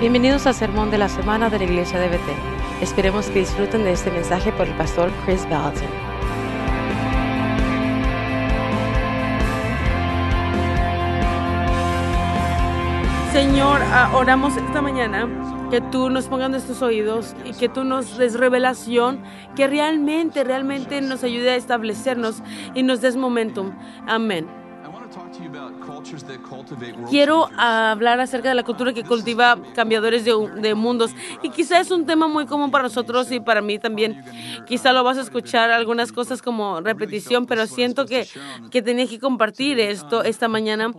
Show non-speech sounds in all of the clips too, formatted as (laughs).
Bienvenidos al sermón de la semana de la iglesia de Betel. Esperemos que disfruten de este mensaje por el pastor Chris Vallotton. Señor, ah, oramos esta mañana que tú nos pongas nuestros oídos y que tú nos des revelación que realmente, realmente nos ayude a establecernos y nos des momentum. Amén. Quiero hablar acerca de la cultura que cultiva cambiadores de, de, mundos y quizá es un tema muy común para nosotros y para mí también. Quizá lo vas a escuchar algunas cosas como repetición, pero siento que, que tenía que compartir esto esta mañana.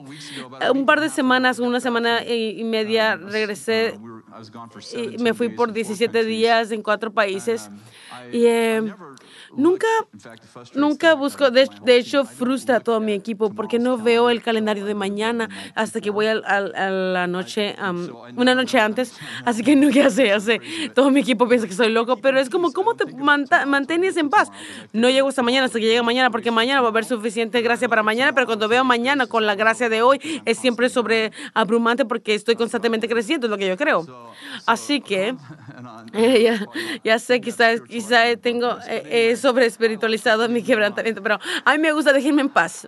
Un par de semanas, una semana y media, regresé y me fui por 17 días en cuatro países y eh, nunca, nunca busco, de, de, hecho frustra a todo mi equipo porque no veo el calendario de mañana hasta que voy a, a, a la noche, um, una noche antes, así que no, ya sé, ya sé, todo mi equipo piensa que soy loco, pero es como, ¿cómo te mantienes en paz? No llego hasta mañana, hasta que llegue mañana, porque mañana va a haber suficiente gracia para mañana, pero cuando veo mañana con la gracia de hoy, es siempre sobre abrumante porque estoy constantemente creciendo, es lo que yo creo. Así que, eh, (laughs) ya, ya, sé, quizás quizá tengo eh, eh, sobre espiritualizado mi quebrantamiento, pero a mí me gusta dejarme en paz.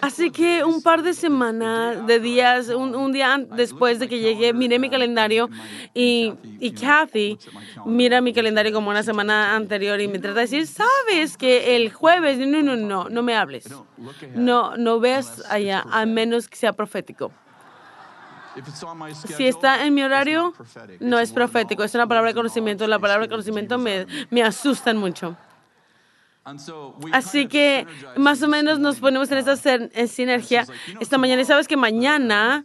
Así que un par de semanas, de días, un, un, día después de que llegué, miré mi calendario y, y Kathy mira mi calendario como una semana anterior y me trata de decir, sabes que el jueves, no, no, no, no me hables. No, no veas allá, a menos que sea profético. Si está en mi horario, no es profético, es una palabra de conocimiento. La palabra de conocimiento me, me asustan mucho. Así que más o menos nos ponemos en esta sinergia esta mañana. Y sabes que mañana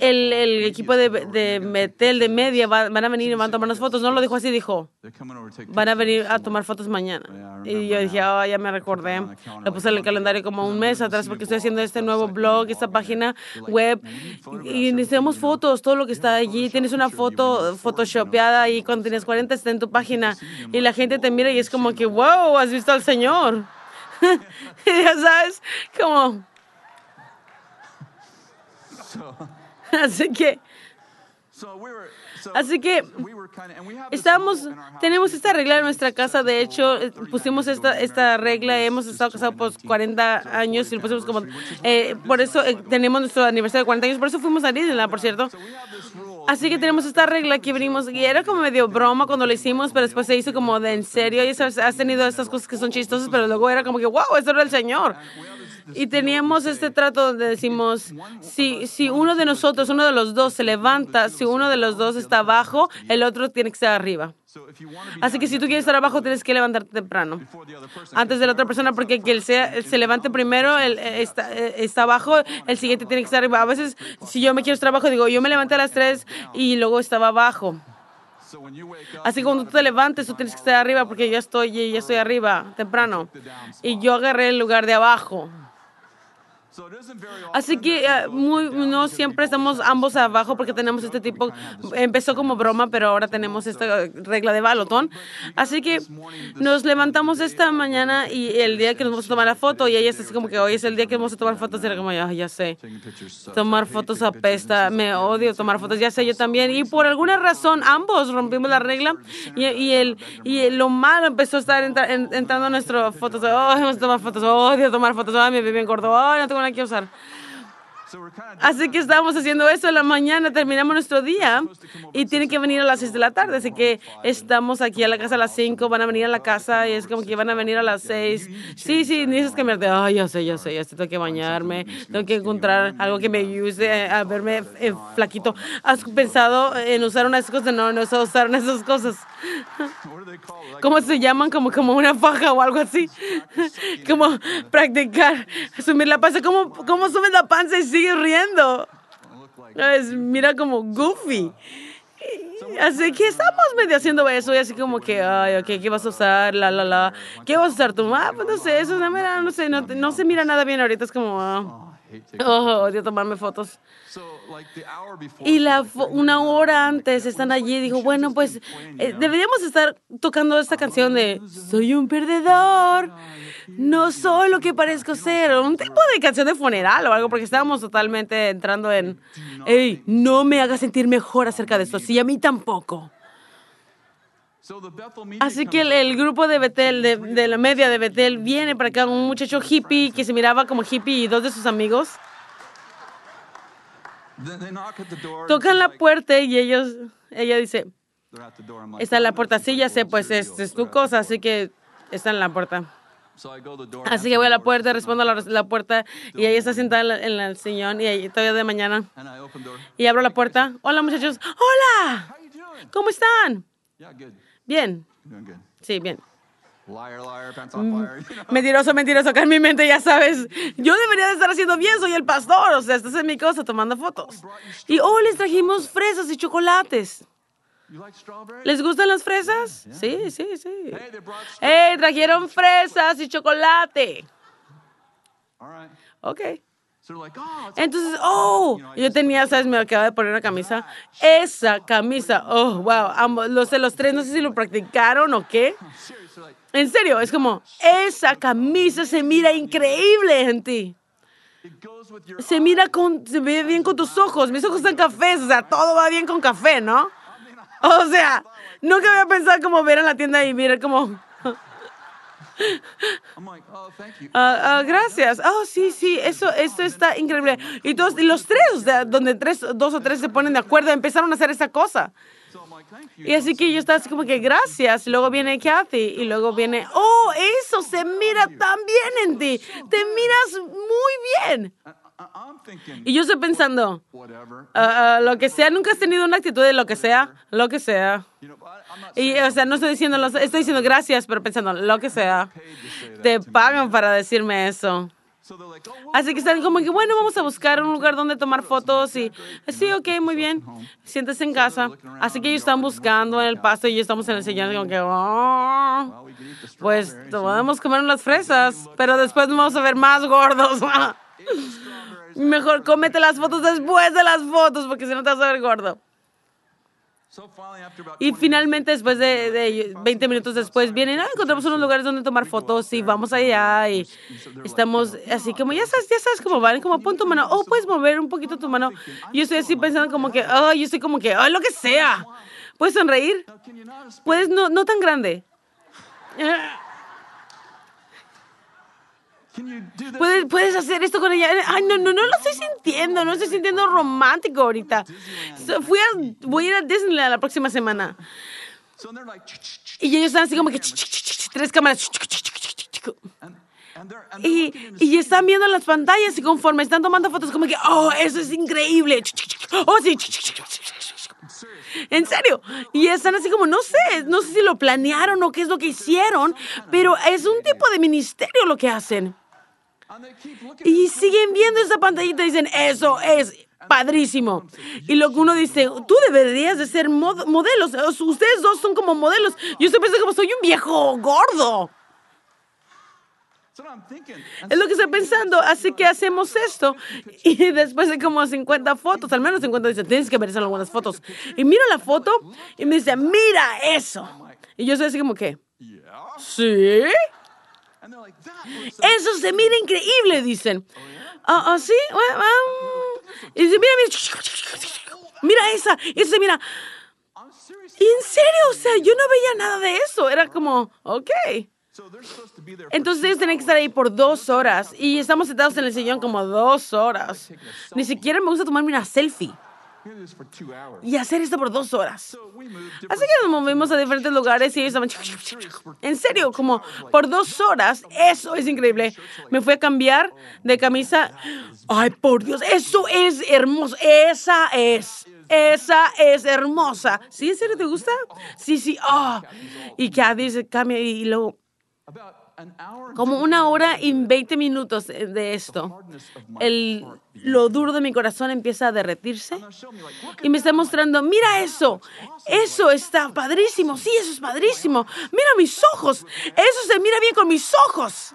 el, el equipo de, de Metel, de media, va, van a venir y van a tomarnos fotos. No lo dijo así, dijo, van a venir a tomar fotos mañana. Y yo dije, oh, ya me recordé. Lo puse en el calendario como un mes atrás porque estoy haciendo este nuevo blog, esta página web. Y necesitamos fotos, todo lo que está allí. Tienes una foto photoshopeada y cuando tienes 40 está en tu página. Y la gente te mira y es como que, wow, has visto al Señor. (laughs) ya sabes, como... (laughs) Así que, así que estamos, tenemos esta regla en nuestra casa. De hecho, pusimos esta, esta regla. Hemos estado casados por 40 años y lo pusimos como, eh, por eso eh, tenemos nuestro aniversario de 40 años. Por eso fuimos a Disneyland, por cierto. Así que tenemos esta regla que venimos, y era como medio broma cuando lo hicimos, pero después se hizo como de en serio. Y sabes, has tenido estas cosas que son chistosas, pero luego era como que, wow, eso era el Señor. Y teníamos este trato donde decimos, si, si uno de nosotros, uno de los dos se levanta, si uno de los dos está abajo, el otro tiene que estar arriba. Así que si tú quieres estar abajo, tienes que levantarte temprano, antes de la otra persona, porque que él se, se levante primero, él está, está abajo, el siguiente tiene que estar arriba. A veces, si yo me quiero estar abajo, digo, yo me levanté a las 3 y luego estaba abajo. Así que cuando tú te levantes, tú tienes que estar arriba porque yo estoy, ya estoy arriba temprano. Y yo agarré el lugar de abajo. Así que uh, muy, no siempre estamos ambos abajo porque tenemos este tipo, empezó como broma, pero ahora tenemos esta regla de balotón. Así que nos levantamos esta mañana y el día que nos vamos a tomar la foto y ella es así como que hoy es el día que vamos a tomar fotos, era como ya, ya sé, tomar fotos apesta, me odio tomar fotos, ya sé yo también. Y por alguna razón ambos rompimos la regla y, y, el, y lo malo empezó a estar entra, en, entrando a nuestras fotos, oh, vamos a tomar fotos, odio tomar fotos, oh, mi bebé engordó, oh, no tengo nada que usar. Así que estábamos haciendo eso en la mañana, terminamos nuestro día y tienen que venir a las 6 de la tarde. Así que estamos aquí a la casa a las 5, van a venir a la casa y es como que van a venir a las 6. Sí, sí, que me ay, ya sé, ya sé, ya sé, tengo que bañarme, tengo que encontrar algo que me ayude a verme eh, flaquito. ¿Has pensado en usar unas cosas? No, no sé usar esas cosas. ¿Cómo se llaman? Como, como una faja o algo así. (laughs) Como practicar, asumir la panza. ¿Cómo, cómo subes la panza y sigue riendo. Es, mira como goofy. Así que estamos medio haciendo eso y así como que, ay, ok, ¿qué vas a usar? La, la, la. ¿Qué vas a usar tú? Ah, pues no sé, eso no, mira, no sé, no, no se mira nada bien ahorita. Es como, ah. Oh, odio tomarme fotos. Y la, una hora antes están allí y dijo, bueno, pues eh, deberíamos estar tocando esta canción de (laughs) Soy un perdedor, no soy lo que parezco ser, un tipo de canción de funeral o algo, porque estábamos totalmente entrando en, hey, no me hagas sentir mejor acerca de esto, sí, a mí tampoco. Así que el, grupo de Betel, de, la media de Betel, viene para acá, un muchacho hippie que se miraba como hippie y dos de sus amigos. Tocan la puerta y ellos, ella dice, está en la puerta, sí, ya sé, pues es, es tu cosa, así que está en la puerta. Así que voy a la puerta, respondo a la, puerta y ella está sentada en, el sillón y ahí todavía de mañana. Y abro la puerta. Hola muchachos. Hola. ¿Cómo están? Bien. Sí, bien. Mm, (laughs) mentiroso, mentiroso, acá en mi mente ya sabes, yo debería de estar haciendo bien, soy el pastor, o sea, esta es mi cosa, tomando fotos. Y oh, les trajimos fresas y chocolates. ¿Les gustan las fresas? Sí, sí, sí. Hey, trajeron fresas y chocolate. Ok. Oh, Entonces, oh, yo tenía, ¿sabes? Me acababa de poner una camisa. Esa camisa, oh, wow. los de los tres, no sé si lo practicaron o qué. (laughs) En serio, es como, esa camisa se mira increíble en ti. Se mira con, se ve bien con tus ojos. Mis ojos están cafés, o sea, todo va bien con café, ¿no? O sea, nunca había pensado como ver en la tienda y mirar como (laughs) ah, ah, gracias. Oh, sí, sí, eso, eso está increíble. Y, todos, y los tres, donde tres, dos o tres se ponen de acuerdo, empezaron a hacer esa cosa. Y así que yo estaba así como que gracias. Luego viene Kathy y luego viene, oh, eso se mira tan bien en ti. Te miras muy bien. Y yo estoy pensando, uh, lo que sea, nunca has tenido una actitud de lo que sea, lo que sea. Y, o sea, no estoy diciendo, estoy diciendo gracias, pero pensando, lo que sea. Te pagan para decirme eso. Así que están como que, bueno, vamos a buscar un lugar donde tomar fotos y, sí, ok, muy bien, siéntese en casa. Así que ellos están buscando en el pasto y yo estamos en el sillón como que, oh, pues podemos comer unas fresas, pero después nos vamos a ver más gordos. (laughs) Mejor cómete las fotos después de las fotos, porque si no te vas a ver gordo. Y finalmente, después de, 20 minutos después, vienen, ah, encontramos unos lugares donde tomar fotos y vamos allá y estamos así como, ya sabes, ya sabes cómo van, como pon tu mano, oh, puedes mover un poquito tu mano. Yo estoy así pensando como que, oh, yo estoy como que, oh, lo que sea. ¿Puedes sonreír? Puedes, no, no tan grande. (sighs) (laughs) ¿Puedes, puedes hacer esto con ella. Ay, no, no, no lo estoy sintiendo, no estoy sintiendo romántico ahorita. Fui a, voy a ir a Disneyland la próxima semana. Y ellos están así como que tres cámaras. Y, y están viendo las pantallas y conforme están tomando fotos como que, oh, eso es increíble. Oh, sí. En serio. Y están así como, no sé, no sé si lo planearon o qué es lo que hicieron, pero es un tipo de ministerio lo que hacen. Y siguen viendo esa pantallita y dicen, eso es padrísimo. Y lo que uno dice, tú deberías de ser modelos. Ustedes dos son como modelos. Yo estoy pensando como soy un viejo gordo. Es lo que estoy pensando, así que hacemos esto. Y después de como 50 fotos, al menos 50, dice, tienes que ver algunas fotos. Y miro la foto y me dice, mira eso. Y yo soy así como que, ¿sí? Eso se mira increíble, dicen. ¿Ah, oh, sí? y dice, mira, mira, mira esa, esa, mira. Y en serio, o sea, yo no veía nada de eso. Era como, ok. Entonces ellos tienen que estar ahí por dos horas y estamos sentados en el sillón como dos horas. Ni siquiera me gusta tomarme una selfie y hacer esto por dos horas. Así que nos movimos a diferentes lugares y ellos estaban... En serio, como por dos horas. Eso es increíble. Me fui a cambiar de camisa. Ay, por Dios, eso es hermoso. Esa es. Esa es hermosa. ¿Sí, en serio te gusta? Sí, sí. Oh. Y que dice, cambia y luego como una hora y 20 minutos de esto. El, lo duro de mi corazón empieza a derretirse y me está mostrando, mira eso, eso está padrísimo, sí, eso es padrísimo, mira mis ojos, eso se mira bien con mis ojos.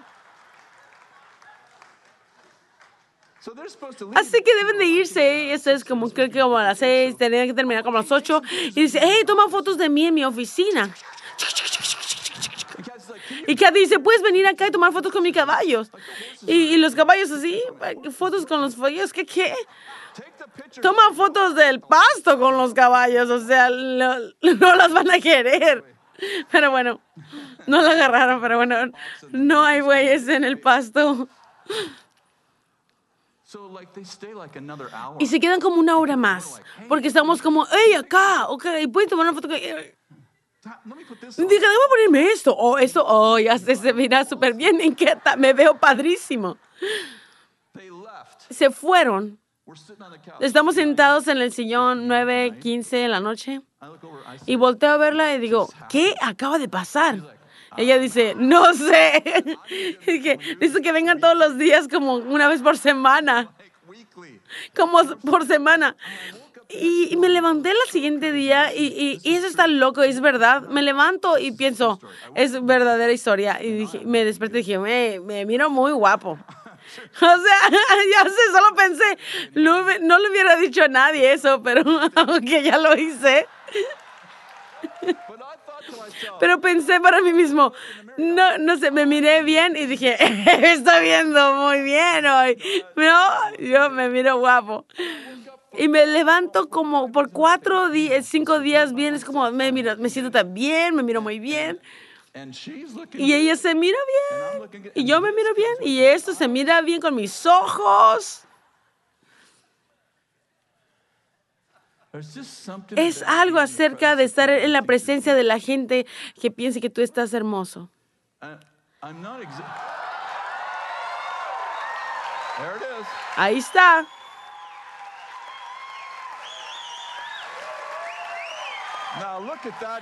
Así que deben de irse. Eso es como, creo que como a las seis, tenían que terminar como a las ocho. Y dice, hey, toma fotos de mí en mi oficina. (laughs) Y Kathy dice, puedes venir acá y tomar fotos con mis caballos. Y, los caballos así, fotos con los caballos, ¿qué qué? Toma fotos del pasto con los caballos, o sea, no las van a querer. Pero bueno, no la agarraron, pero bueno, no hay bueyes en el pasto. Y se quedan como una hora más, porque estamos como, hey, acá, ok, pueden tomar una foto. con-?" Dije, debo ponerme esto, o esto, oh, ya se, se mira súper bien, inquieta, me veo padrísimo. Se fueron. Estamos sentados en el sillón 9, 15 de la noche y volteo a verla y digo, ¿qué acaba de pasar? Ella dice, no sé. (laughs) Dije, dice que vengan todos los días como una vez por semana, como por semana. Y, y me levanté el siguiente día y, y- y eso está loco, es verdad. Me levanto y pienso, es verdadera historia. Y dije, me desperté y dije, me, me miro muy guapo. (laughs) O sea, (laughs) ya sé, solo pensé, no, me- no le hubiera dicho a nadie eso, pero (laughs) aunque ya lo hice. Pero pensé para mí mismo, no, no sé, me miré bien y dije, está viendo muy bien hoy. No, yo me miro guapo. Y me levanto como por cuatro días, cinco días bien, es como me miro, me siento tan bien, me miro muy bien. Y ella se mira bien. Y yo me miro bien. Y esto se mira bien con mis ojos. Es algo acerca de estar en la presencia de la gente que piense que tú estás hermoso. Ahí está.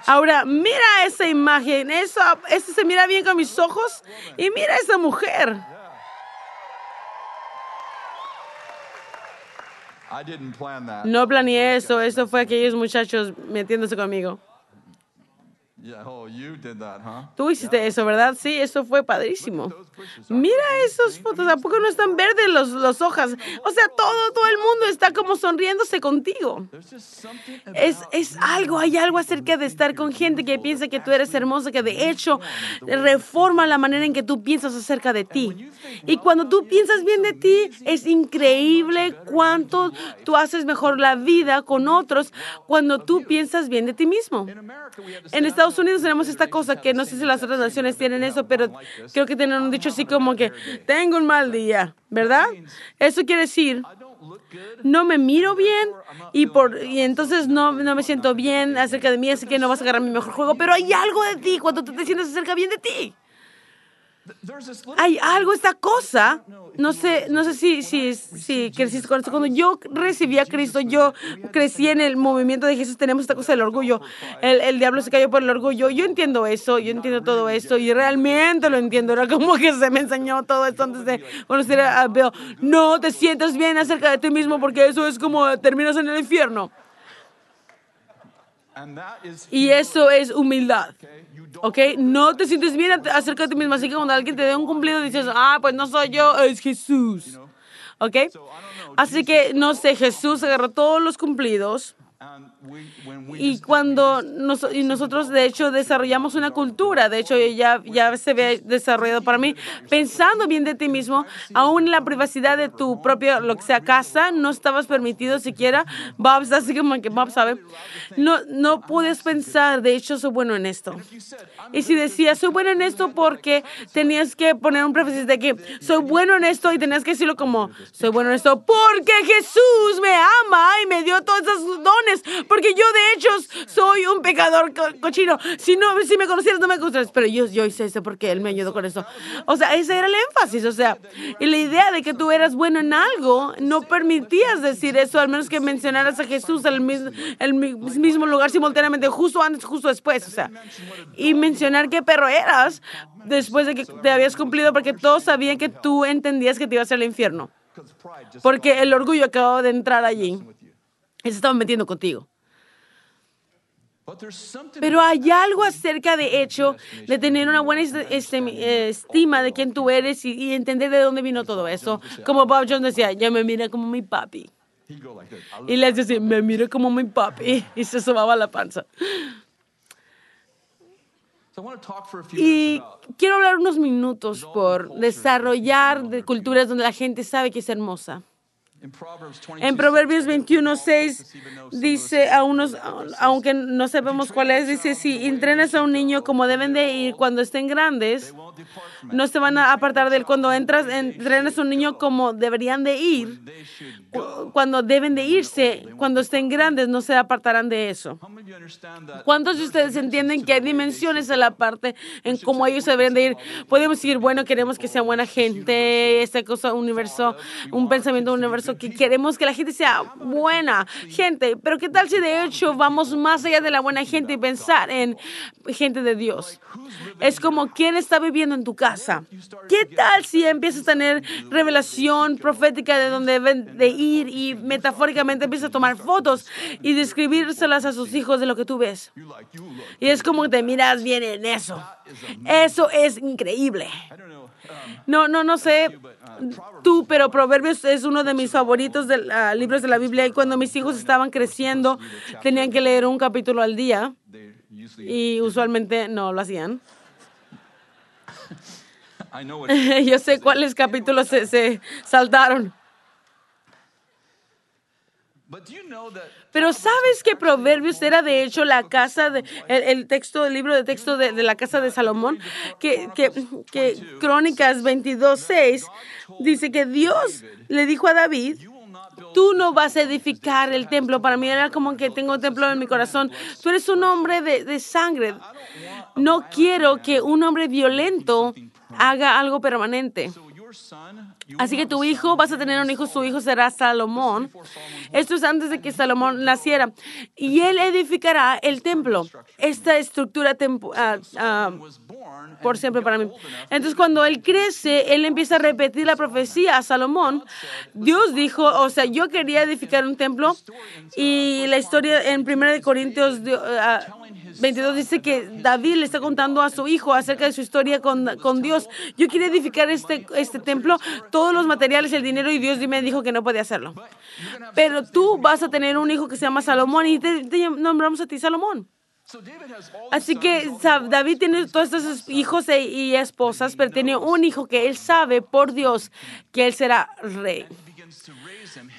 Ahora, mira esa imagen. Eso, eso se mira bien con mis ojos. Y mira esa mujer. No planeé eso. Eso fue aquellos muchachos metiéndose conmigo. Tú hiciste eso, ¿verdad? Sí, eso fue padrísimo. Mira esos fotos, ¿a poco no están verdes los, los hojas? O sea, todo, todo el mundo está como sonriéndose contigo. Es, es algo, hay algo acerca de estar con gente que piensa que tú eres hermosa, que de hecho reforma la manera en que tú piensas acerca de ti. Y cuando tú piensas bien de ti, es increíble cuánto tú haces mejor la vida con otros cuando tú piensas bien de ti mismo. En Estados Unidos tenemos esta cosa que no sé si las otras naciones tienen eso, pero creo que tienen un dicho así como que tengo un mal día, ¿verdad? Eso quiere decir no me miro bien y por y entonces no, no me siento bien acerca de mí, así que no vas a agarrar mi mejor juego, pero hay algo de ti cuando tú te sientes acerca bien de ti. Hay algo, esta cosa, no sé, no sé si, si, si creciste con esto. Cuando yo recibí a Cristo, yo crecí en el movimiento de Jesús, tenemos esta cosa del orgullo. El, el diablo se cayó por el orgullo. Yo entiendo eso, yo entiendo todo esto y realmente lo entiendo. Era como que se me enseñó todo esto antes de conocer a Bill. No te sientas bien acerca de ti mismo porque eso es como terminas en el infierno. Y eso es humildad. ¿Ok? No te sientes bien acerca de ti mismo. Así que cuando alguien te dé un cumplido, dices, ah, pues no soy yo, es Jesús. ¿Ok? Así que, no sé, Jesús agarró todos los cumplidos. Y cuando nos- y nosotros, de hecho, desarrollamos una cultura, de hecho, ya, ya se ve desarrollado para mí, pensando bien de ti mismo, aún en la privacidad de tu propia, lo que sea, casa, no estabas permitido siquiera, Bob así como que Bob sabe, no, no puedes pensar, de hecho, soy bueno en esto. Y si decías, soy bueno en esto porque tenías que poner un prefacio de que soy bueno en esto y tenías que decirlo como, soy bueno en esto porque Jesús me ama y me dio todos esos dones, porque yo de hecho soy un pecador co- cochino. Si no, si me conocieras no me gustarías, pero yo, yo hice eso porque Él me ayudó con eso. O sea, ese era el énfasis, o sea, y la idea de que tú eras bueno en algo, no permitías decir eso, al menos que mencionaras a Jesús en el mismo, el mi- mismo lugar simultáneamente, justo antes, justo después, o sea, y mencionar qué perro eras después de que te habías cumplido, porque todos sabían que tú entendías que te ibas al infierno, porque el orgullo acababa de entrar allí se estaba metiendo contigo. Pero hay algo acerca de hecho de tener una buena este, estima de quién tú eres y, entender de dónde vino todo eso. Como Bob Jones decía, ya me mira como mi papi. Y les decía, me mira como mi papi. (laughs) Y se sobaba la panza. Y quiero hablar unos minutos por desarrollar de culturas donde la gente sabe que es hermosa. En Proverbios 21, 6 dice a unos, aunque no sabemos cuál es, dice, si entrenas a un niño como deben de ir cuando estén grandes, no se van a apartar de él. Cuando entras, entrenas a un niño como deberían de ir, cuando deben de irse, cuando estén grandes, no se apartarán de eso. ¿Cuántos de ustedes entienden que hay dimensiones en la parte en cómo ellos deberían de ir? Podemos decir, bueno, queremos que sea buena gente, esta cosa, universo, un pensamiento universo que queremos que la gente sea buena gente, pero ¿qué tal si de hecho vamos más allá de la buena gente y pensar en gente de Dios? Es como quién está viviendo en tu casa. ¿Qué tal si empiezas a tener revelación profética de dónde deben de ir y metafóricamente empiezas a tomar fotos y describírselas a sus hijos de lo que tú ves? Y es como que te miras bien en eso. Eso es increíble. No, no, no sé tú, pero Proverbios es uno de mis favoritos de uh, libros de la Biblia y cuando mis hijos estaban creciendo tenían que leer un capítulo al día y usualmente no lo hacían. (laughs) Yo sé cuáles capítulos se, se saltaron. Pero sabes que Proverbios era de hecho la casa, de, el, texto, el libro de texto de, la casa de Salomón, que, que, que Crónicas 22.6 dice que Dios le dijo a David, tú no vas a edificar el templo. Para mí era como que tengo un templo en mi corazón. Tú eres un hombre de, de sangre. No quiero que un hombre violento haga algo permanente. Así que tu hijo, vas a tener un hijo, su hijo será Salomón. Esto es antes de que Salomón naciera. Y él edificará el templo, esta estructura uh, uh, por siempre para mí. Entonces cuando él crece, él empieza a repetir la profecía a Salomón. Dios dijo, o sea, yo quería edificar un templo y la historia en 1 Corintios... Uh, 22 dice que David le está contando a su hijo acerca de su historia con, con Dios. Yo quería edificar este, este templo, todos los materiales, el dinero, y Dios me dijo que no podía hacerlo. Pero tú vas a tener un hijo que se llama Salomón y te, nombramos a ti Salomón. Así que David tiene todos estos hijos e, y esposas, pero tiene un hijo que él sabe por Dios que él será rey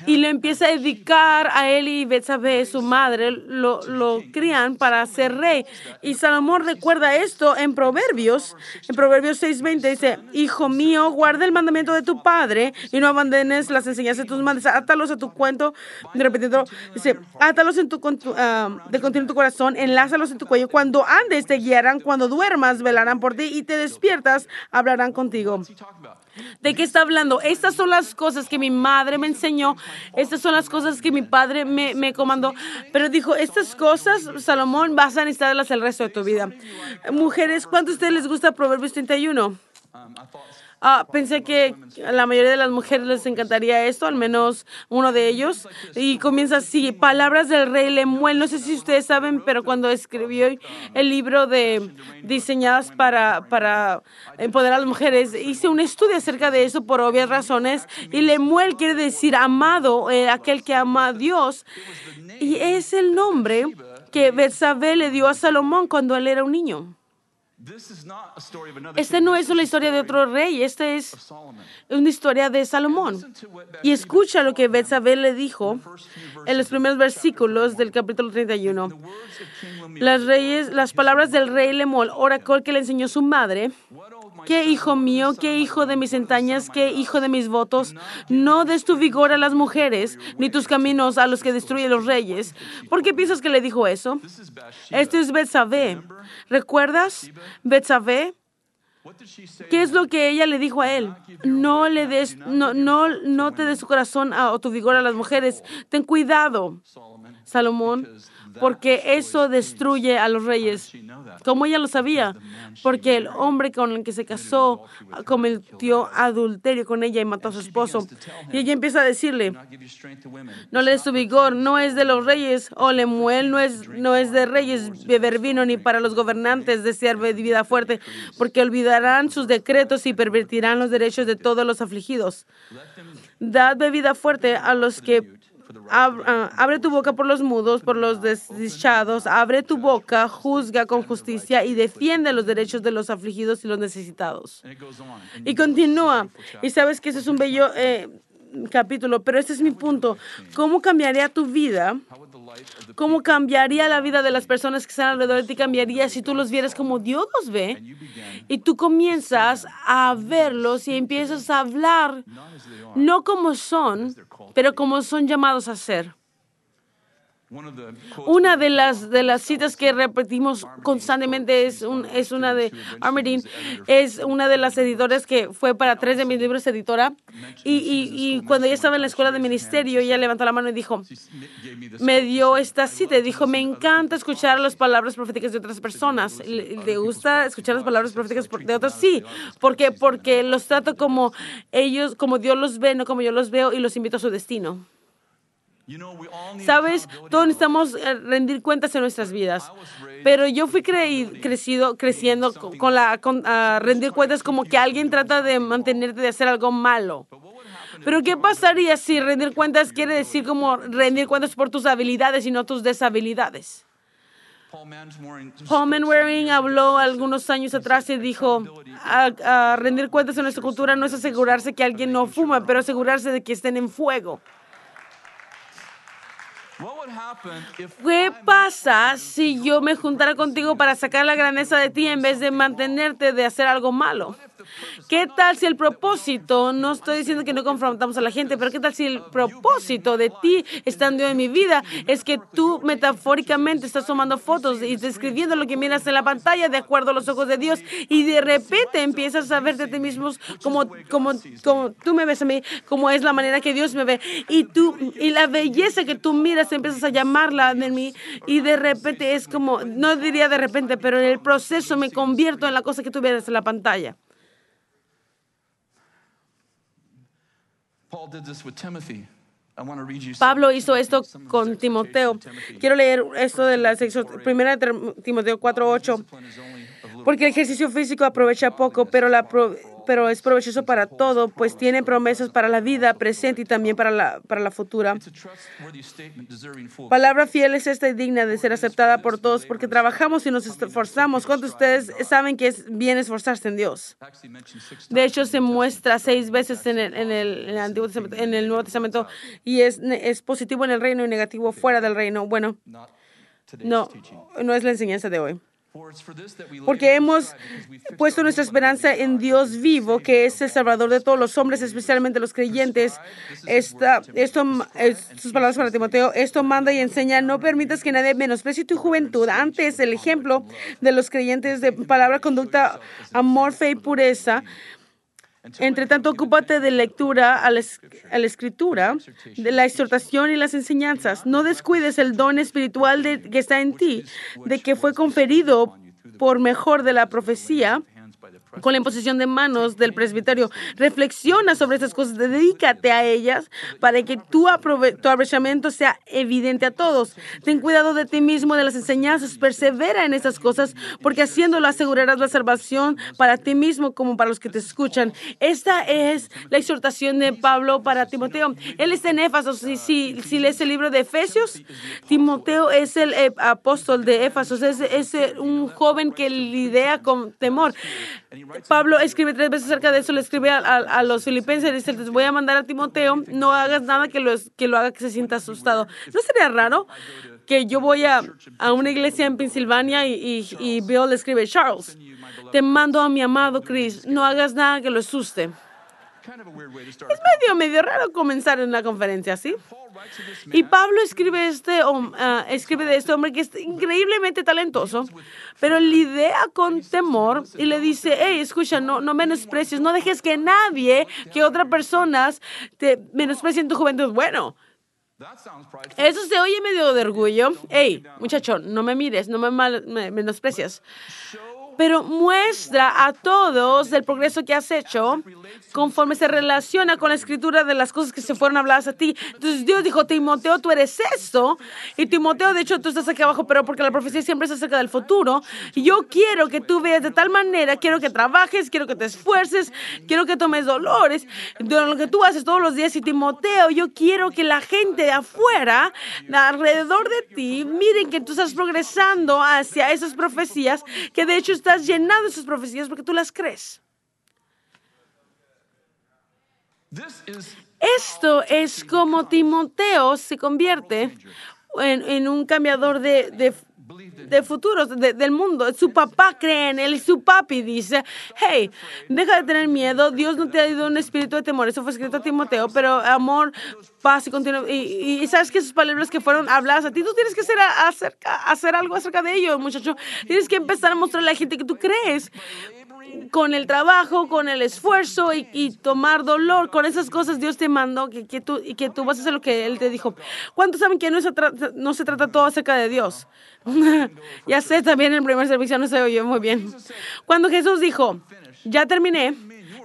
y le empieza a dedicar a él y Betsabé, su madre, lo, lo crían para ser rey. Y Salomón recuerda esto en Proverbios, en Proverbios 6:20 dice, Hijo mío, guarda el mandamiento de tu padre y no abandones las enseñanzas de tus madres, átalos a tu cuento, repitiendo, dice, átalos en tu, uh, de continuo en tu corazón, enlázalos en tu cuello, cuando andes te guiarán, cuando duermas velarán por ti y te despiertas hablarán contigo. ¿De qué está hablando? Estas son las cosas que mi madre me enseñó, estas son las cosas que mi padre me, me comandó, pero dijo, estas cosas, Salomón, vas a necesitarlas el resto de tu vida. Mujeres, ¿cuánto a ustedes les gusta Proverbios 31? Ah, pensé que a la mayoría de las mujeres les encantaría esto, al menos uno de ellos. Y comienza así, palabras del rey Lemuel. No sé si ustedes saben, pero cuando escribió el libro de diseñadas para, para empoderar a las mujeres, hice un estudio acerca de eso por obvias razones. Y Lemuel quiere decir amado, eh, aquel que ama a Dios. Y es el nombre que Betsabé le dio a Salomón cuando él era un niño. Esta no es una historia de otro rey, esta es una historia de Salomón. Y escucha lo que Betsabé le dijo en los primeros versículos del capítulo 31. Las, reyes, las palabras del rey Lemol, oracol que le enseñó su madre, Qué hijo mío, qué hijo de mis entrañas, qué hijo de mis votos. No des tu vigor a las mujeres, ni tus caminos a los que destruyen los reyes. ¿Por qué piensas que le dijo eso? Esto es Betsabé. ¿Recuerdas? Betsabé. ¿Qué es lo que ella le dijo a él? No le des, no, no, no te des tu corazón o tu vigor a las mujeres. Ten cuidado, Salomón, porque eso destruye a los reyes. Como ella lo sabía, porque el hombre con el que se casó cometió adulterio con ella y mató a su esposo. Y ella empieza a decirle, no le des tu vigor, no es de los reyes, o Lemuel no es, no es de reyes beber vino, ni para los gobernantes desear vida fuerte, porque olvidarán sus decretos y pervertirán los derechos de todos los afligidos. Dad bebida fuerte a los que ah, abre tu boca por los mudos, por los desdichados. Abre tu boca, juzga con justicia y defiende los derechos de los afligidos y los necesitados. Y continúa. Y sabes que ese es un bello eh, capítulo, pero este es mi punto. ¿Cómo cambiaría tu vida? ¿Cómo cambiaría la vida de las personas que están alrededor de ti? Cambiaría si tú los vieras como Dios los ve y tú comienzas a verlos y empiezas a hablar no como son, pero como son llamados a ser. Una de las, de las citas que repetimos constantemente es, un, es una de Armerdine, es una de las editoras que fue para tres de mis libros editora. Y, y, y, cuando ella estaba en la escuela de ministerio, ella levantó la mano y dijo, me dio esta cita, dijo, me encanta escuchar las palabras proféticas de otras personas. ¿Le, gusta escuchar las palabras proféticas de otros? Sí, porque porque los trato como ellos, como Dios los ve, no como yo los veo, y los invito a su destino. Sabes, todos necesitamos eh, rendir cuentas en nuestras vidas, pero yo fui crecido, creciendo con la rendir cuentas como que alguien trata de mantenerte de hacer algo malo. Pero ¿qué pasaría si rendir cuentas quiere decir como rendir cuentas por tus habilidades y no tus deshabilidades? Paul Manwaring habló algunos años atrás y dijo, a rendir cuentas en nuestra cultura no es asegurarse que alguien no fuma, pero asegurarse de que estén en fuego. ¿Qué pasa si yo me juntara contigo para sacar la grandeza de ti en vez de mantenerte de hacer algo malo? ¿Qué tal si el propósito, no estoy diciendo que no confrontamos a la gente, pero qué tal si el propósito de ti estando en mi vida es que tú metafóricamente estás tomando fotos y describiendo lo que miras en la pantalla de acuerdo a los ojos de Dios y de repente empiezas a verte a ti mismo como, como, como tú me ves a mí, como es la manera que Dios me ve y tú y la belleza que tú miras empiezas a llamarla de mí y de repente es como, no diría de repente, pero en el proceso me convierto en la cosa que tú ves en la pantalla. Pablo hizo esto con Timoteo. Quiero leer esto de la sección primera de Timoteo 4:8. Porque el ejercicio físico aprovecha poco, pero la pero es provechoso para todo, pues tiene promesas para la vida presente y también para la, para la futura. Palabra fiel es esta y digna de ser aceptada por todos, porque trabajamos y nos esforzamos. ¿Cuántos de ustedes saben que es bien esforzarse en Dios? De hecho, se muestra seis veces en el, en el, Antiguo Testamento, en el Nuevo Testamento y es, es positivo en el reino y negativo fuera del reino. Bueno, no, no es la enseñanza de hoy porque hemos puesto nuestra esperanza en Dios vivo, que es el Salvador de todos los hombres, especialmente los creyentes. Esta, esto, sus palabras para Timoteo, esto manda y enseña, no permitas que nadie menosprecie tu juventud. Antes, el ejemplo de los creyentes de palabra, conducta, amor, fe y pureza. Entre tanto, ocúpate de lectura a la, escritura, de la exhortación y las enseñanzas. No descuides el don espiritual de, que está en ti, de que fue conferido por mejor de la profecía con la imposición de manos del presbiterio. Reflexiona sobre esas cosas, dedícate a ellas para que tu, tu aprovechamiento sea evidente a todos. Ten cuidado de ti mismo, de las enseñanzas, persevera en esas cosas, porque haciéndolo asegurarás la salvación para ti mismo como para los que te escuchan. Esta es la exhortación de Pablo para Timoteo. Él está en Éfaso. Si, si, si lees el libro de Efesios, Timoteo es el eh, apóstol de Éfaso, es, es un joven que lidia con temor. Pablo escribe tres veces acerca de eso, le escribe a, los filipenses, dice, les voy a mandar a Timoteo, no hagas nada que lo, que lo haga que se sienta asustado. ¿No sería raro que yo voy a, a una iglesia en Pensilvania y, y, y Bill le escribe, Charles, te mando a mi amado Chris, no hagas nada que lo asuste. Es medio, medio raro comenzar en una conferencia así. Y Pablo escribe, este, ah, escribe de este hombre que es increíblemente talentoso, pero lidia con temor y le dice, hey, escucha, no, no menosprecies, no dejes que nadie, que otras personas te menosprecien tu juventud. Bueno, Eso se oye medio de orgullo. Hey, muchacho, no me mires, no me, mal, me menosprecias pero muestra a todos el progreso que has hecho conforme se relaciona con la escritura de las cosas que se fueron habladas a ti. Entonces Dios dijo, Timoteo, tú eres esto. Y Timoteo, de hecho, tú estás aquí abajo, pero porque la profecía siempre es acerca del futuro. Yo quiero que tú veas de tal manera, quiero que trabajes, quiero que te esfuerces, quiero que tomes dolores de lo que tú haces todos los días. Y Timoteo, yo quiero que la gente de afuera, alrededor de ti, miren que tú estás progresando hacia esas profecías que de hecho estás llenando sus profecías porque tú las crees. Esto es como Timoteo se convierte en, un cambiador de, de, futuros del mundo. Su papá cree en él y su papi dice, hey, deja de tener miedo, Dios no te ha dado un espíritu de temor. Eso fue escrito a Timoteo, pero amor, paz y continuo. Y, sabes que esas palabras que fueron habladas a ti, tú tienes que hacer, acerca, hacer algo acerca de ello, muchacho. Tienes que empezar a mostrarle a la gente que tú crees con el trabajo, con el esfuerzo y, tomar dolor, con esas cosas Dios te mandó que, que, tú, y que tú vas a hacer lo que Él te dijo. ¿Cuántos saben que no se, trata, no se trata todo acerca de Dios? (laughs) ya sé, también en el primer servicio no se oyó muy bien. Cuando Jesús dijo, ya terminé,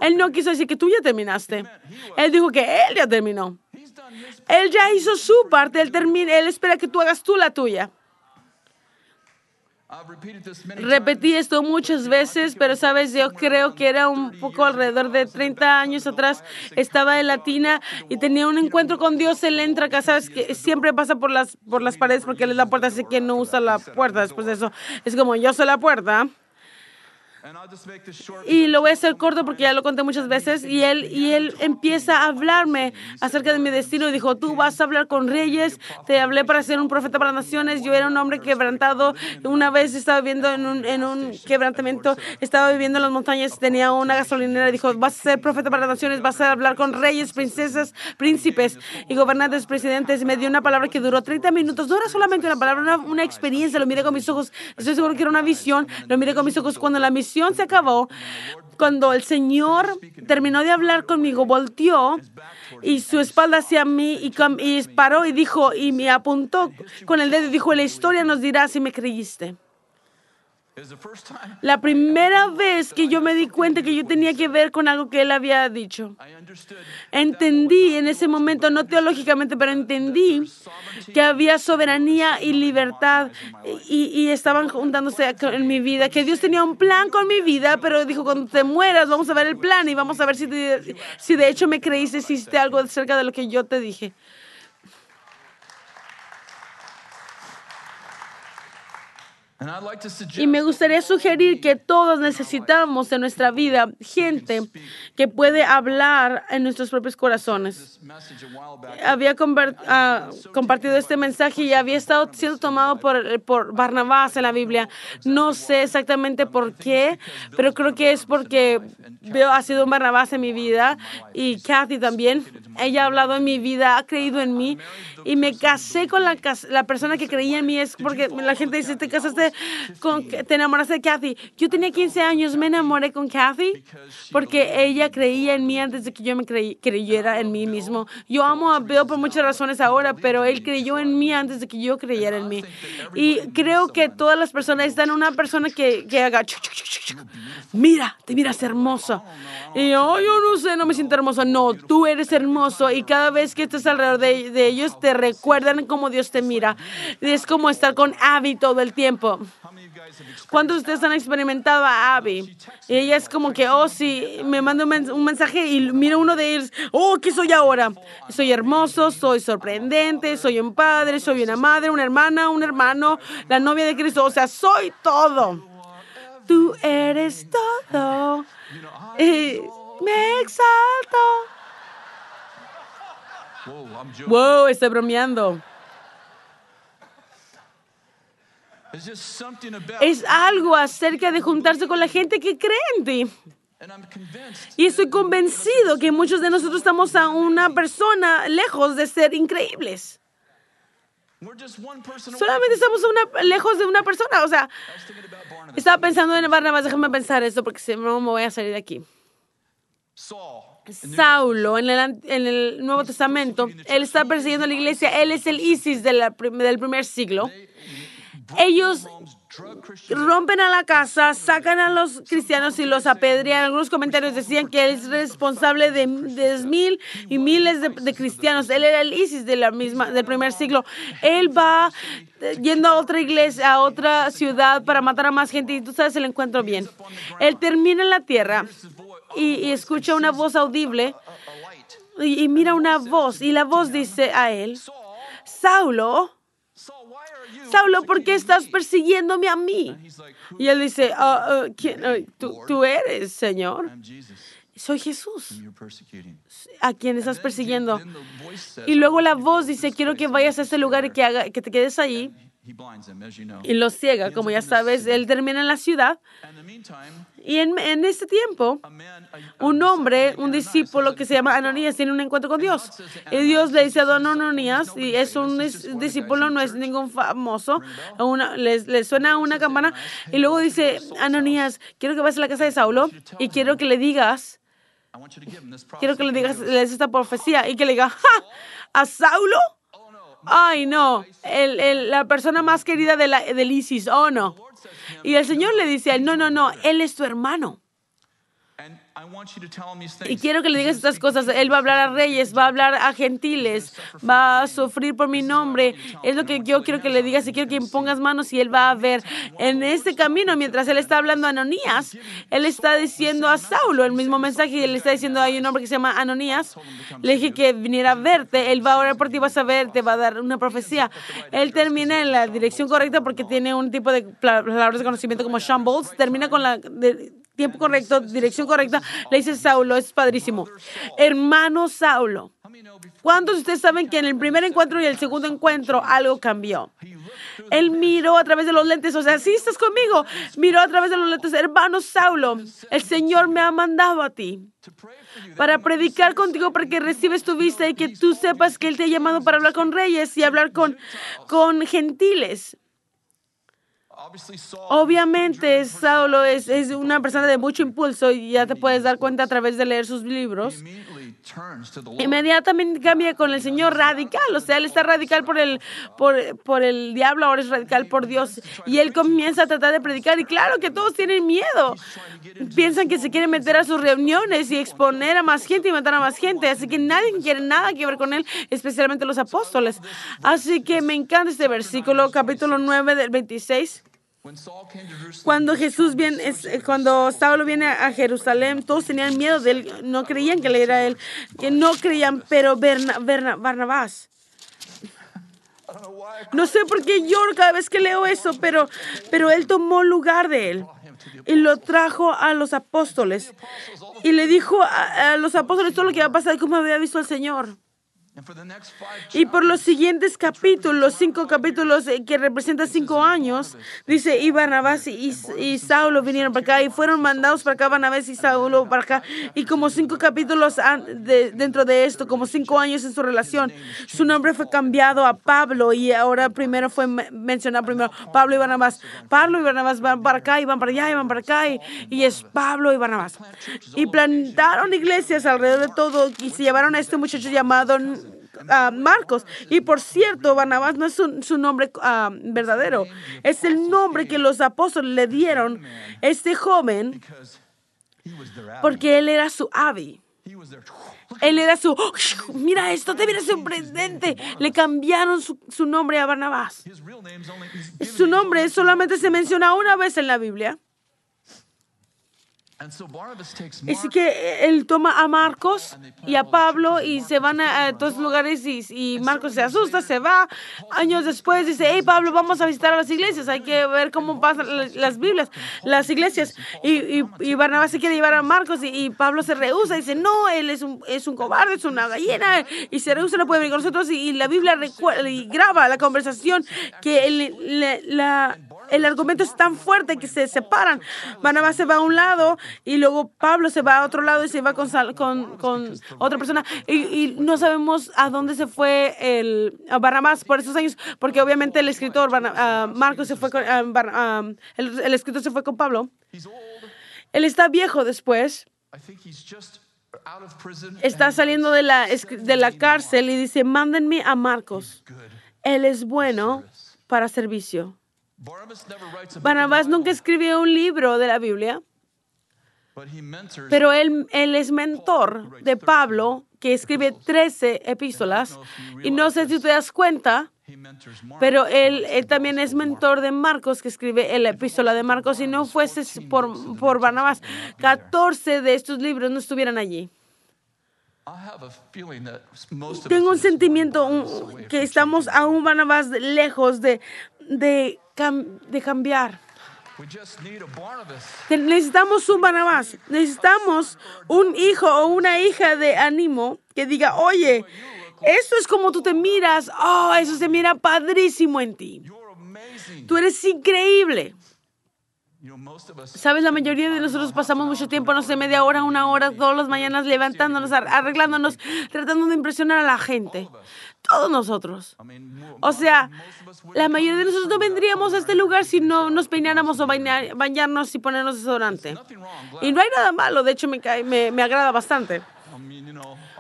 Él no quiso decir que tú ya terminaste. Él dijo que Él ya terminó. Él ya hizo su parte, Él, termina, él espera que tú hagas tú la tuya. Repetí esto muchas veces, pero sabes, yo creo que era un poco alrededor de 30 años atrás. Estaba en Latina y tenía un encuentro con Dios. Él entra acá, sabes que siempre pasa por las, por las paredes porque él es la puerta, así que no usa la puerta. Después de eso, es como yo soy la puerta. Y lo voy a hacer corto porque ya lo conté muchas veces. Y él, y él empieza a hablarme acerca de mi destino. Y dijo, tú vas a hablar con reyes. Te hablé para ser un profeta para naciones. Yo era un hombre quebrantado. Una vez estaba viviendo en un, en un quebrantamiento. Estaba viviendo en las montañas. Tenía una gasolinera. Dijo, vas a ser profeta para naciones. Vas a hablar con reyes, princesas, príncipes y gobernantes, presidentes. Y me dio una palabra que duró 30 minutos. No era solamente una palabra, una, una experiencia. Lo miré con mis ojos. Estoy seguro que era una visión. Lo miré con mis ojos cuando la misión se acabó, cuando el Señor terminó de hablar conmigo, volteó y su espalda hacia mí y, y paró y dijo, y me apuntó con el dedo y dijo, la historia nos dirá si me creíste. La primera vez que yo me di cuenta que yo tenía que ver con algo que él había dicho. Entendí en ese momento, no teológicamente, pero entendí que había soberanía y libertad y, estaban juntándose en mi vida, que Dios tenía un plan con mi vida, pero dijo, cuando te mueras vamos a ver el plan y vamos a ver si, si de hecho me creíste, si hiciste algo acerca de lo que yo te dije. Y me gustaría sugerir que todos necesitamos en nuestra vida gente que puede hablar en nuestros propios corazones. Había ah, compartido este mensaje y había estado siendo tomado por, por Barnabás en la Biblia. No sé exactamente por qué, pero creo que es porque veo, ha sido un Barnabás en mi vida y Kathy también. Ella ha hablado en mi vida, ha creído en mí y me casé con la, la persona que creía en mí. Es porque la gente dice, te casaste con, te enamoraste de Kathy. Yo tenía 15 años, me enamoré con Kathy porque ella creía en mí antes de que yo me creyera en mí mismo. Yo amo a Bill por muchas razones ahora, pero él creyó en mí antes de que yo creyera en mí. Y creo que todas las personas están una persona que, que haga, mira, te miras hermosa. Y yo, yo no sé, no me siento hermosa. No, tú eres hermoso y cada vez que estás alrededor de, de ellos te recuerdan cómo Dios te mira. Es como estar con Abby todo el tiempo. ¿Cuántos de ustedes han experimentado a Abby? Y ella es como que, oh, sí, me manda un mensaje y mira uno de ellos, oh, ¿qué soy ahora? Soy hermoso, soy sorprendente, soy un padre, soy una madre, una hermana, un hermano, la novia de Cristo, o sea, soy todo. Tú eres todo. Y me exalto. Wow, estoy bromeando. Es algo acerca de juntarse con la gente que cree en ti. Y estoy convencido que muchos de nosotros estamos a una persona lejos de ser increíbles. Solamente estamos una, lejos de una persona. O sea, estaba pensando en Barnabas, déjame pensar esto porque si no me voy a salir de aquí. Saulo en el, en el Nuevo Testamento, él está persiguiendo a la iglesia, él es el ISIS de la prim- del primer siglo. Ellos rompen a la casa, sacan a los cristianos y los apedrean. Algunos comentarios decían que él es responsable de, de mil y miles de, de cristianos. Él era el ISIS de la misma, del primer siglo. Él va eh, yendo a otra iglesia, a otra ciudad para matar a más gente y tú sabes el encuentro bien. Él termina en la tierra y, y escucha una voz audible y, y mira una voz y la voz dice a él, Saulo, Saulo, ¿por qué estás persiguiéndome a mí? Y él dice, "Ah, ah, ¿quién? Ah, tú, eres, Señor. Soy Jesús, a quien estás persiguiendo. Y luego la voz dice, quiero que vayas a ese lugar y que, haga, que te quedes ahí. Y lo ciega, como ya sabes, él termina en la ciudad. Y en, en ese tiempo, un hombre, un discípulo que se llama Ananías, tiene un encuentro con Dios. Y Dios le dice a don Ananías, y es un dis- discípulo, no es ningún famoso, una, le, le suena una campana, y luego dice, Ananías, quiero que vayas a la casa de Saulo y quiero que le digas, quiero que le digas, le des esta profecía y que le diga, ¡ja! ¿A Saulo? Ay, no, el, el- la persona más querida de la, del ISIS, oh no. Y el Señor le dice a él, no, no, no, él es tu hermano. Y quiero que le digas estas cosas. Él va a hablar a reyes, va a hablar a gentiles, va a sufrir por mi nombre. Es lo que yo quiero que le digas y quiero que impongas manos y él va a ver. En este camino, mientras él está hablando a Anonías, él está diciendo a Saulo el mismo mensaje y él está diciendo, hay un hombre que se llama Anonías. Le dije que viniera a verte, él va a orar por ti, vas a ver, te va a dar una profecía. Él termina en la dirección correcta porque tiene un tipo de palabras de conocimiento como Sean Bowles. Termina con la... de- tiempo correcto, dirección correcta, le dice Saulo, es padrísimo. Hermano Saulo, ¿cuántos de ustedes saben que en el primer encuentro y el segundo encuentro algo cambió? Él miró a través de los lentes, o sea, sí estás conmigo, miró a través de los lentes, hermano Saulo, el Señor me ha mandado a ti para predicar contigo para que recibes tu vista y que tú sepas que Él te ha llamado para hablar con reyes y hablar con, con gentiles. Obviamente, Saulo es, es una persona de mucho impulso y ya te puedes dar cuenta a través de leer sus libros. Inmediatamente cambia con el Señor radical, o sea, él está radical por el, por, por el diablo, ahora es radical por Dios. Y él comienza a tratar de predicar y claro que todos tienen miedo. Piensan que se quiere meter a sus reuniones y exponer a más gente y matar a más gente, así que nadie quiere nada que ver con él, especialmente los apóstoles. Así que me encanta este versículo, capítulo 9 del 26. Cuando Jesús viene, es- cuando Saulo viene a Jerusalén, todos tenían miedo de él, no creían que él era él, que no creían, pero Berna- Berna- Barnabás. No sé por qué lloro cada vez que leo eso, pero, pero él tomó lugar de él y lo trajo a los apóstoles y le dijo a, a los apóstoles todo lo que iba a pasar y cómo había visto al Señor. Y por los siguientes capítulos, cinco capítulos eh, que representan cinco años, dice, y Barnabás y, y Saulo vinieron para acá y fueron mandados para acá, Barnabás y Saulo para acá. Y como cinco capítulos de- dentro de esto, como cinco años en su relación, su nombre fue cambiado a Pablo y ahora primero fue me- mencionado primero Pablo y Barnabás. Pablo y Barnabás van para acá y van para allá y van para acá y, y es Pablo y Barnabás. Y plantaron iglesias alrededor de todo y se llevaron a este muchacho llamado ah, Marcos. Y por cierto, Barnabás no es su, nombre ah, verdadero, es el nombre que los apóstoles le dieron a este joven porque él era su avi. Él era su, mira esto, te viene sorprendente. Le cambiaron su, su nombre a Barnabás. Su nombre solamente se menciona una vez en la Biblia. Así que él toma a Marcos y a Pablo y se van a, a todos lugares y, y Marcos se asusta, se va. Años después dice, hey Pablo, vamos a visitar a las iglesias, hay que ver cómo pasan la- las Biblias, las iglesias. Y, y, y Barnabás se quiere llevar a Marcos y, Pablo se rehúsa, dice, no, él es un, es un cobarde, es una gallina, y se rehúsa, no puede venir con nosotros. Y, la Biblia recuerda y graba la conversación que el, le- la el argumento es tan fuerte que se separan. Barnabás se va a un lado y luego Pablo se va a otro lado y se va con, con, con otra persona. Y, no sabemos a dónde se fue el a Barnabás por esos años, porque obviamente el escritor ah, Marcos se fue con, ah, ah, el, el escritor se fue con Pablo. Él está viejo después. está saliendo de la, de la cárcel y dice, mándenme a Marcos. Él es bueno para servicio. Barnabás nunca escribió un libro de la Biblia, pero él, él es mentor de Pablo, que escribe 13 epístolas. Y no sé si te das cuenta, pero él, también es mentor de Marcos, que escribe la epístola de Marcos. Si no fuese por, por Barnabás, 14 de estos libros no estuvieran allí. Tengo un sentimiento que estamos aún Barnabás lejos de, de, de cambiar. Necesitamos un Barnabás, necesitamos un hijo o una hija de ánimo que diga, oye, esto es como tú te miras, oh, eso se mira padrísimo en ti. Tú eres increíble. Sabes, la mayoría de nosotros pasamos mucho tiempo, no sé, media hora, una hora, todas las mañanas levantándonos, arreglándonos, tratando de impresionar a la gente. Todos nosotros. O sea, la mayoría de nosotros no vendríamos a este lugar si no nos peináramos o bañarnos y ponernos desodorante. Y no hay nada malo, de hecho me, me, me agrada bastante.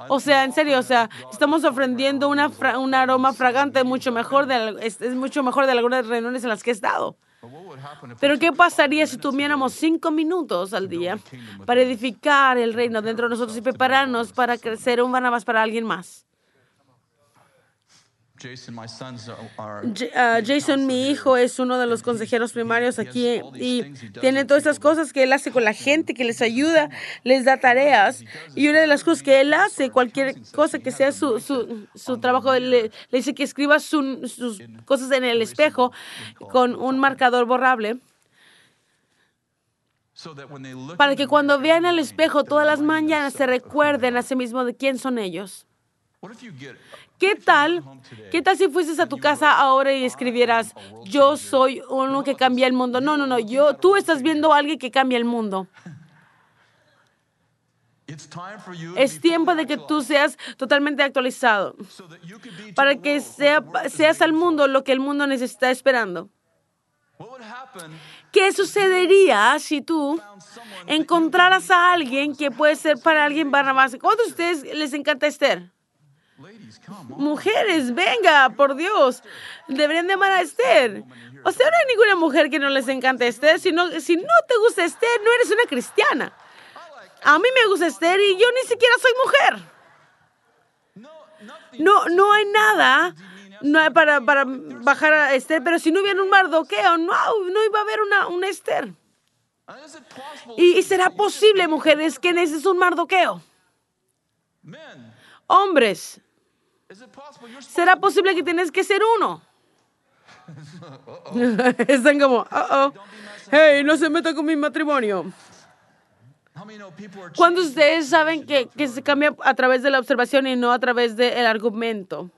O sea, en serio, o sea, estamos ofreciendo una un aroma fragante mucho mejor de, es, es mucho mejor de algunas reuniones en las que he estado. Pero ¿qué pasaría si tuviéramos cinco minutos al día para edificar el reino dentro de nosotros y prepararnos para crecer un más para alguien más? Ah, Jason, mi hijo, es uno de los consejeros primarios aquí y tiene todas estas cosas que él hace con la gente, que les ayuda, les da tareas. Y una de las cosas que él hace, cualquier cosa que sea su, su, su trabajo, le, le, dice que escriba sus cosas en el espejo con un marcador borrable para que cuando vean el espejo todas las mañanas se recuerden a sí mismos de quién son ellos. ¿Qué tal? ¿Qué tal si fueses a tu casa ahora y escribieras, yo soy uno que cambia el mundo? No, no, no, yo, tú estás viendo a alguien que cambia el mundo. (laughs) Es tiempo de que tú seas totalmente actualizado para que sea, seas al mundo lo que el mundo necesita esperando. ¿Qué sucedería si tú encontraras a alguien que puede ser para alguien más? ¿Cuántos de ustedes les encanta Esther? Mujeres, venga, por Dios. Deberían de amar a Esther. O sea, no hay ninguna mujer que no les encante Esther. Si no, si no te gusta Esther, no eres una cristiana. A mí me gusta Esther y yo ni siquiera soy mujer. No, no hay nada no hay para, para bajar a Esther, pero si no hubiera un mardoqueo, no, no iba a haber una, una Esther. Y, y será posible, mujeres, que necesites un mardoqueo. Hombres, ¿Será posible que tienes que ser uno? (laughs) (laughs) Están como, oh, hey, no se meta con mi matrimonio. ¿Cuántos de ustedes saben que, que, se cambia a través de la observación y no a través del argumento?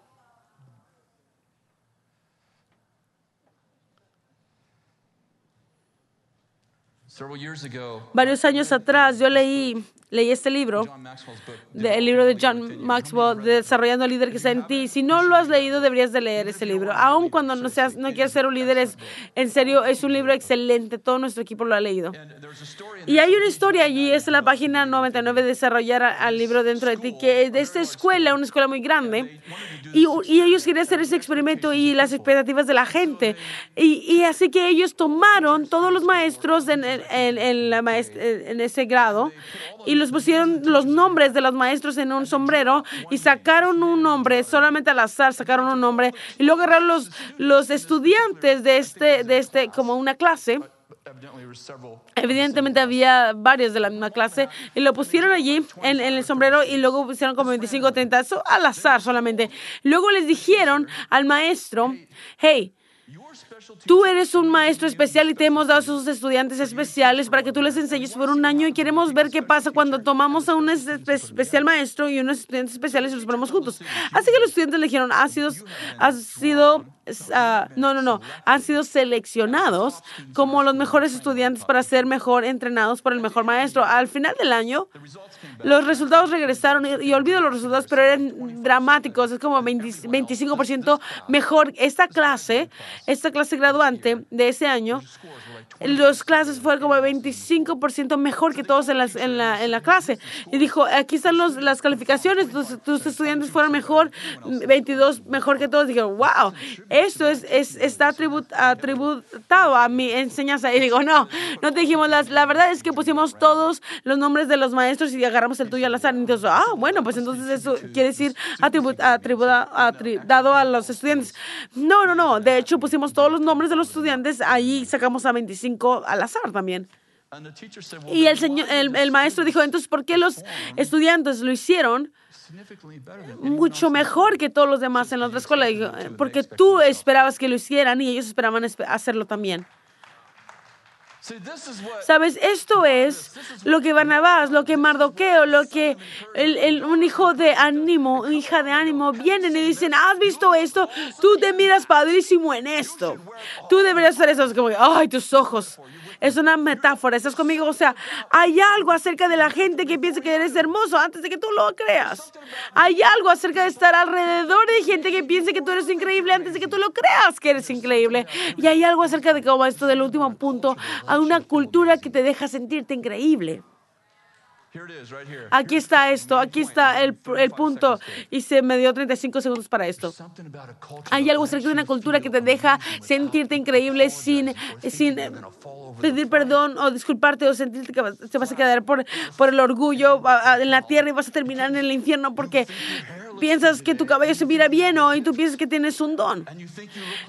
Varios años atrás yo leí leí este libro, el libro de John Maxwell, Desarrollando el líder que está en ti. Si no lo has leído, deberías de leer ese libro. Aun cuando no, seas, no quieras ser un líder, es, en serio, es un libro excelente. Todo nuestro equipo lo ha leído. Y hay una historia allí, es la página 99, Desarrollar al libro dentro de ti, que es de esta escuela, una escuela muy grande. Y, y ellos querían hacer ese experimento y las expectativas de la gente. Y, y así que ellos tomaron todos los maestros en, en, en, la en ese grado y los pusieron los nombres de los maestros en un sombrero y sacaron un nombre, solamente al azar sacaron un nombre, y luego agarraron los, los estudiantes de este, de este, como una clase. Evidentemente había varios de la misma clase y lo pusieron allí en, en el sombrero y luego pusieron como 25 o 30, eso al azar solamente. Luego les dijeron al maestro, hey, Tú eres un maestro especial y te hemos dado a esos estudiantes especiales para que tú les enseñes por un año y queremos ver qué pasa cuando tomamos a un especial maestro y unos estudiantes especiales y los ponemos juntos. Así que los estudiantes le dijeron, sido, ha sido uh, no, no, no, han sido seleccionados como los mejores estudiantes para ser mejor entrenados por el mejor maestro. Al final del año, los resultados regresaron y, olvido los resultados, pero eran dramáticos. Es como 25% mejor esta clase, esta clase graduante de ese año Las clases fueron como 25% mejor que todos en, las- en la, en la clase. Y dijo, aquí están los, las calificaciones, tus, tus estudiantes fueron mejor, 22 mejor que todos. Dije, wow, esto es, es, está atribu- atributado a mi enseñanza. Y digo, no, no te dijimos, las, la verdad es que pusimos todos los nombres de los maestros y agarramos el tuyo al azar. Entonces, ah, bueno, pues entonces eso quiere decir atribu- atribuda- atri- dado a los estudiantes. No, no, no. De hecho, pusimos todos los nombres de los estudiantes, ahí sacamos a 25 al azar también. Y el, señor, el, el maestro dijo, entonces, ¿por qué los estudiantes lo hicieron mucho mejor que todos los demás en la otra escuela? Digo, "Eh, porque tú esperabas que lo hicieran y ellos esperaban espe- hacerlo también. Sabes, esto es lo que Barnabás, lo que Mardoqueo, lo que el, el- un hijo de ánimo, hija de ánimo, vienen y dicen, ¿has visto esto? Tú te miras padrísimo en esto. Tú deberías hacer eso. Es como, ay, tus ojos. Es una metáfora. ¿Estás conmigo? O sea, hay algo acerca de la gente que piensa que eres hermoso antes de que tú lo creas. Hay algo acerca de estar alrededor de gente que piensa que tú eres increíble antes de que tú lo creas que eres increíble. Y hay algo acerca de como esto del último punto, a una cultura que te deja sentirte increíble. Aquí está esto, aquí está el, el punto. Y se me dio 35 segundos para esto. Hay algo acerca de una cultura que te deja sentirte increíble sin, sin pedir perdón o disculparte o sentirte que te vas a quedar por, por el orgullo en la tierra y vas a terminar en el infierno porque piensas que tu cabello se mira bien o y tú piensas que tienes un don.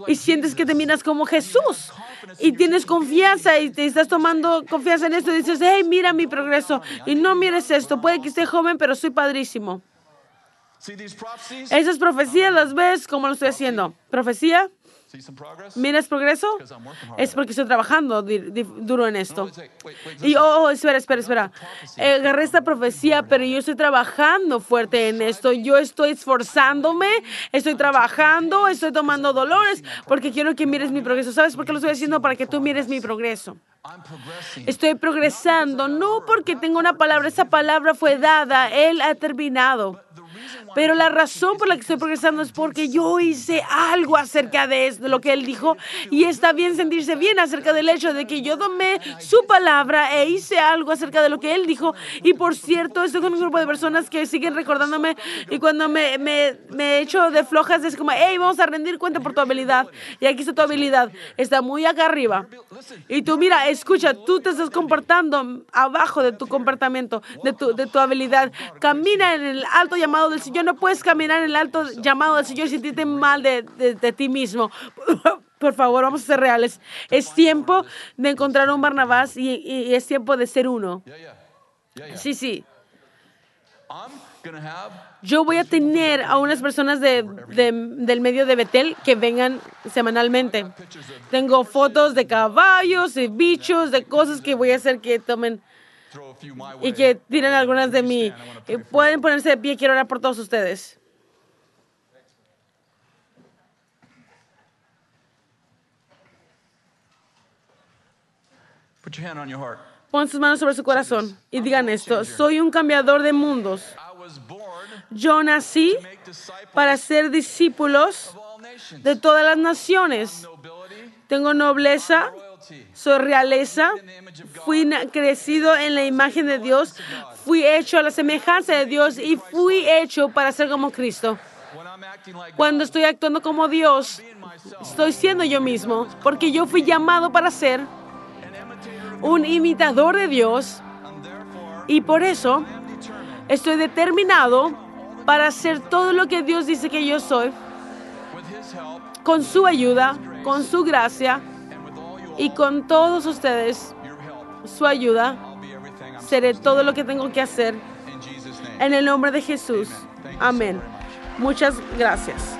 Y sientes que te miras como Jesús y tienes confianza y te estás tomando confianza en esto y dices, hey, mira mi progreso y no mires esto, puede que esté joven, pero soy padrísimo. Esas profecías las ves como lo estoy haciendo. Profecía? ¿Miras progreso? Es porque estoy trabajando duro en esto. Y, oh, oh, espera, espera, espera. Eh, agarré esta profecía, pero yo estoy trabajando fuerte en esto. Yo estoy esforzándome, estoy trabajando, estoy tomando dolores, porque quiero que mires mi progreso. ¿Sabes por qué lo estoy haciendo? Para que tú mires mi progreso. Estoy progresando, no porque tengo una palabra, esa palabra fue dada, Él ha terminado. Pero la razón por la que estoy progresando es porque yo hice algo acerca de esto, de lo que Él dijo, y está bien sentirse bien acerca del hecho de que yo tomé su palabra e hice algo acerca de lo que Él dijo. Y por cierto, estoy con un grupo de personas que siguen recordándome, y cuando me, me, me echo de flojas es como, hey, vamos a rendir cuenta por tu habilidad. Y aquí está tu habilidad, está muy acá arriba. Y tú, mira, escucha, tú te estás comportando abajo de tu comportamiento, de tu, de tu habilidad. Camina en el alto llamado del Señor. No puedes caminar en el alto llamado del Señor y sentirte mal de, de- de ti mismo. (laughs) Por favor, vamos a ser reales. Es tiempo de encontrar un Barnabás y, y- y es tiempo de ser uno. Sí, sí. Yo voy a tener a unas personas de, de- del medio de Betel que vengan semanalmente. Tengo fotos de caballos, de bichos, de cosas que voy a hacer que tomen y que tiren algunas de mí. Eh, Pueden ponerse de pie, quiero orar por todos ustedes. Pon sus manos sobre su corazón y digan esto, soy un cambiador de mundos. Yo nací para ser discípulos de todas las naciones. Tengo nobleza. Soy realeza, fui crecido en la imagen de Dios, fui hecho a la semejanza de Dios y fui hecho para ser como Cristo. Cuando estoy actuando como Dios, estoy siendo yo mismo, porque yo fui llamado para ser un imitador de Dios y por eso estoy determinado para hacer todo lo que Dios dice que yo soy, con su ayuda, con su gracia y con todos ustedes, su ayuda, seré todo lo que tengo que hacer en el nombre de Jesús. Amén. Muchas gracias.